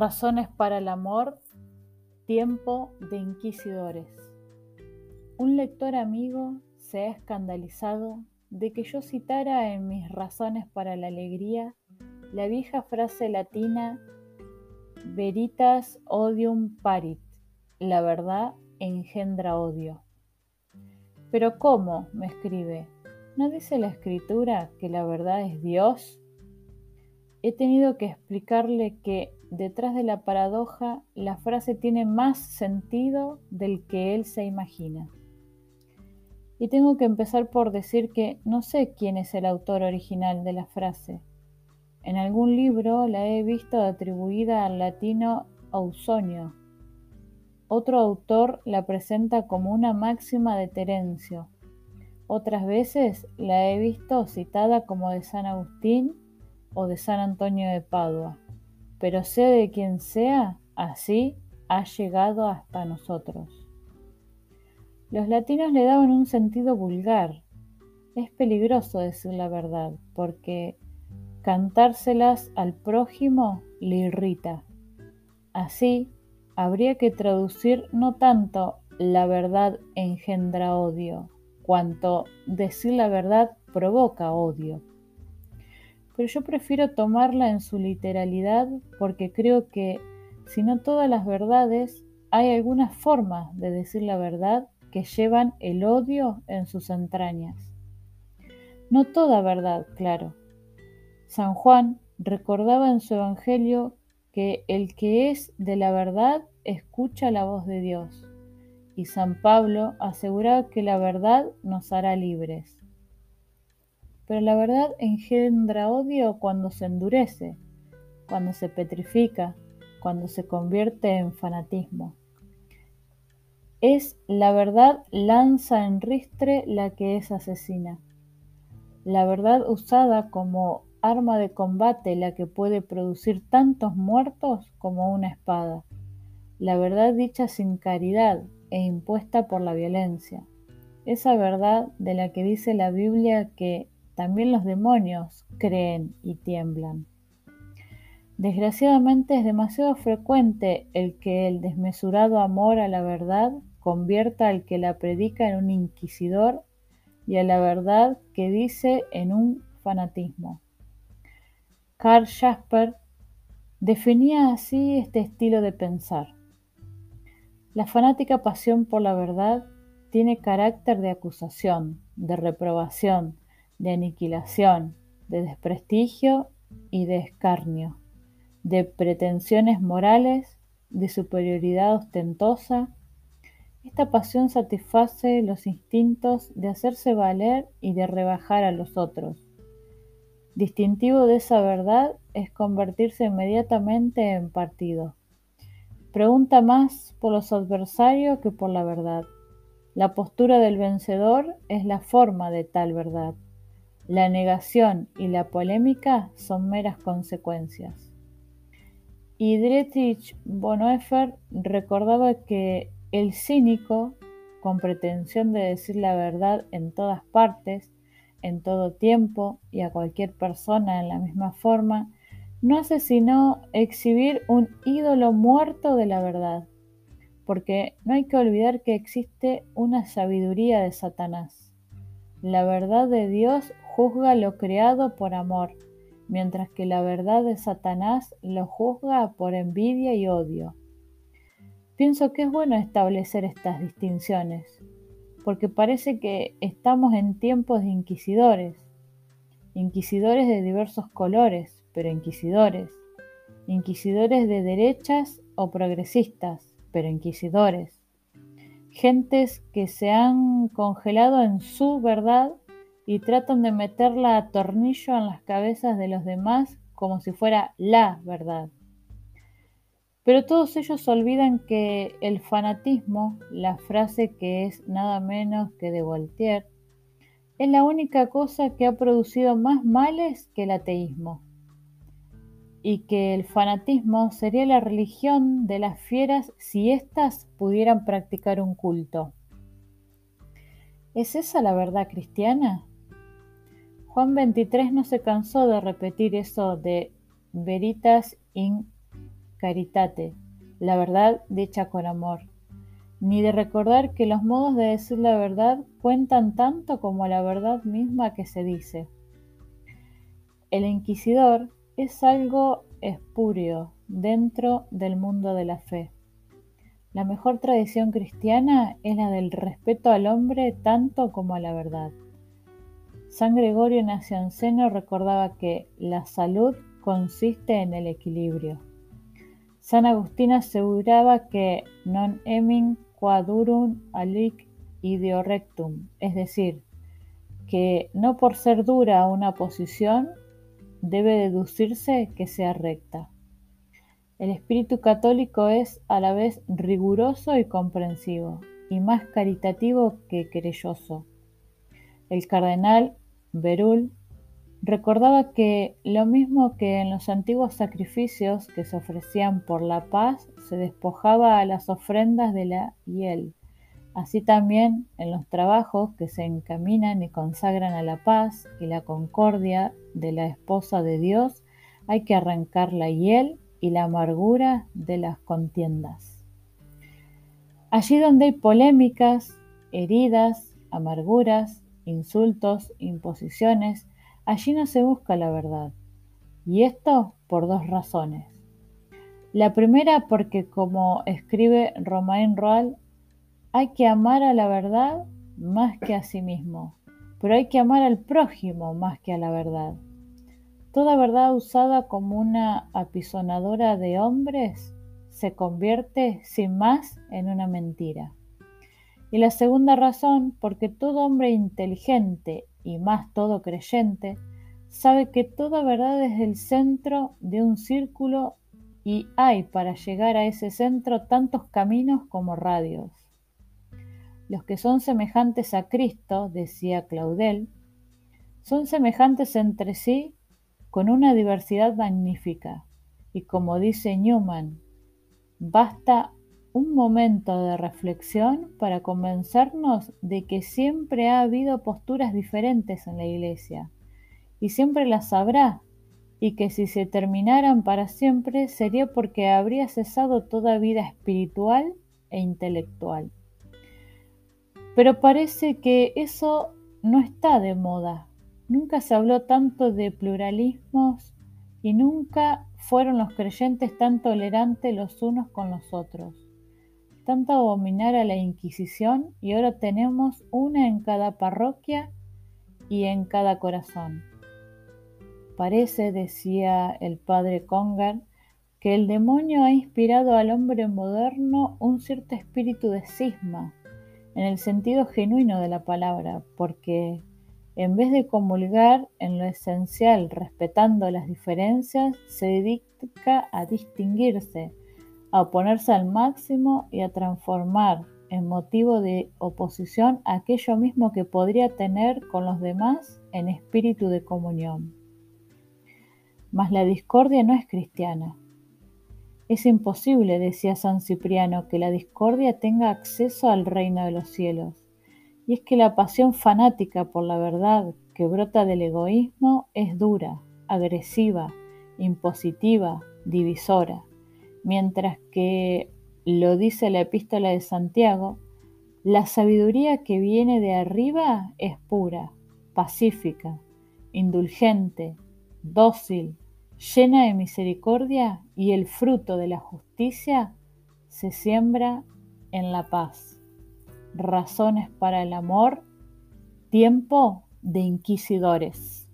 Razones para el amor, tiempo de inquisidores. Un lector amigo se ha escandalizado de que yo citara en mis razones para la alegría la vieja frase latina veritas odium parit, la verdad engendra odio. Pero ¿cómo? me escribe. ¿No dice la escritura que la verdad es Dios? He tenido que explicarle que detrás de la paradoja la frase tiene más sentido del que él se imagina. Y tengo que empezar por decir que no sé quién es el autor original de la frase. En algún libro la he visto atribuida al latino Ausonio. Otro autor la presenta como una máxima de Terencio. Otras veces la he visto citada como de San Agustín o de San Antonio de Padua, pero sea de quien sea, así ha llegado hasta nosotros. Los latinos le daban un sentido vulgar. Es peligroso decir la verdad, porque cantárselas al prójimo le irrita. Así, habría que traducir no tanto la verdad engendra odio, cuanto decir la verdad provoca odio pero yo prefiero tomarla en su literalidad porque creo que, si no todas las verdades, hay algunas formas de decir la verdad que llevan el odio en sus entrañas. No toda verdad, claro. San Juan recordaba en su Evangelio que el que es de la verdad escucha la voz de Dios, y San Pablo aseguraba que la verdad nos hará libres. Pero la verdad engendra odio cuando se endurece, cuando se petrifica, cuando se convierte en fanatismo. Es la verdad lanza en ristre la que es asesina. La verdad usada como arma de combate la que puede producir tantos muertos como una espada. La verdad dicha sin caridad e impuesta por la violencia. Esa verdad de la que dice la Biblia que también los demonios creen y tiemblan. Desgraciadamente es demasiado frecuente el que el desmesurado amor a la verdad convierta al que la predica en un inquisidor y a la verdad que dice en un fanatismo. Karl Jasper definía así este estilo de pensar. La fanática pasión por la verdad tiene carácter de acusación, de reprobación, de aniquilación, de desprestigio y de escarnio, de pretensiones morales, de superioridad ostentosa. Esta pasión satisface los instintos de hacerse valer y de rebajar a los otros. Distintivo de esa verdad es convertirse inmediatamente en partido. Pregunta más por los adversarios que por la verdad. La postura del vencedor es la forma de tal verdad. La negación y la polémica son meras consecuencias. Y Dietrich Bonhoeffer recordaba que el cínico, con pretensión de decir la verdad en todas partes, en todo tiempo y a cualquier persona en la misma forma, no hace sino exhibir un ídolo muerto de la verdad, porque no hay que olvidar que existe una sabiduría de Satanás. La verdad de Dios juzga lo creado por amor, mientras que la verdad de Satanás lo juzga por envidia y odio. Pienso que es bueno establecer estas distinciones, porque parece que estamos en tiempos de inquisidores, inquisidores de diversos colores, pero inquisidores, inquisidores de derechas o progresistas, pero inquisidores, gentes que se han congelado en su verdad y tratan de meterla a tornillo en las cabezas de los demás como si fuera la verdad. Pero todos ellos olvidan que el fanatismo, la frase que es nada menos que de Voltaire, es la única cosa que ha producido más males que el ateísmo, y que el fanatismo sería la religión de las fieras si éstas pudieran practicar un culto. ¿Es esa la verdad cristiana? Juan 23 no se cansó de repetir eso de veritas in caritate, la verdad dicha con amor, ni de recordar que los modos de decir la verdad cuentan tanto como la verdad misma que se dice. El inquisidor es algo espurio dentro del mundo de la fe. La mejor tradición cristiana es la del respeto al hombre tanto como a la verdad. San Gregorio Nacianceno recordaba que la salud consiste en el equilibrio. San Agustín aseguraba que non emin quadurum alic ideo rectum, es decir, que no por ser dura una posición debe deducirse que sea recta. El espíritu católico es a la vez riguroso y comprensivo, y más caritativo que querelloso. El cardenal Berul recordaba que lo mismo que en los antiguos sacrificios que se ofrecían por la paz, se despojaba a las ofrendas de la hiel. Así también en los trabajos que se encaminan y consagran a la paz y la concordia de la esposa de Dios, hay que arrancar la hiel y la amargura de las contiendas. Allí donde hay polémicas, heridas, amarguras, insultos, imposiciones, allí no se busca la verdad. Y esto por dos razones. La primera porque, como escribe Romain Roal, hay que amar a la verdad más que a sí mismo, pero hay que amar al prójimo más que a la verdad. Toda verdad usada como una apisonadora de hombres se convierte sin más en una mentira. Y la segunda razón, porque todo hombre inteligente y más todo creyente sabe que toda verdad es el centro de un círculo y hay para llegar a ese centro tantos caminos como radios. Los que son semejantes a Cristo, decía Claudel, son semejantes entre sí con una diversidad magnífica. Y como dice Newman, basta un momento de reflexión para convencernos de que siempre ha habido posturas diferentes en la Iglesia y siempre las habrá, y que si se terminaran para siempre sería porque habría cesado toda vida espiritual e intelectual. Pero parece que eso no está de moda. Nunca se habló tanto de pluralismos y nunca fueron los creyentes tan tolerantes los unos con los otros. Tanto abominar a la Inquisición y ahora tenemos una en cada parroquia y en cada corazón. Parece, decía el padre Congar, que el demonio ha inspirado al hombre moderno un cierto espíritu de cisma, en el sentido genuino de la palabra, porque en vez de comulgar en lo esencial respetando las diferencias, se dedica a distinguirse, a oponerse al máximo y a transformar en motivo de oposición aquello mismo que podría tener con los demás en espíritu de comunión. Mas la discordia no es cristiana. Es imposible, decía San Cipriano, que la discordia tenga acceso al reino de los cielos. Y es que la pasión fanática por la verdad que brota del egoísmo es dura, agresiva, impositiva, divisora, mientras que, lo dice la epístola de Santiago, la sabiduría que viene de arriba es pura, pacífica, indulgente, dócil, llena de misericordia y el fruto de la justicia se siembra en la paz. Razones para el amor, tiempo de inquisidores.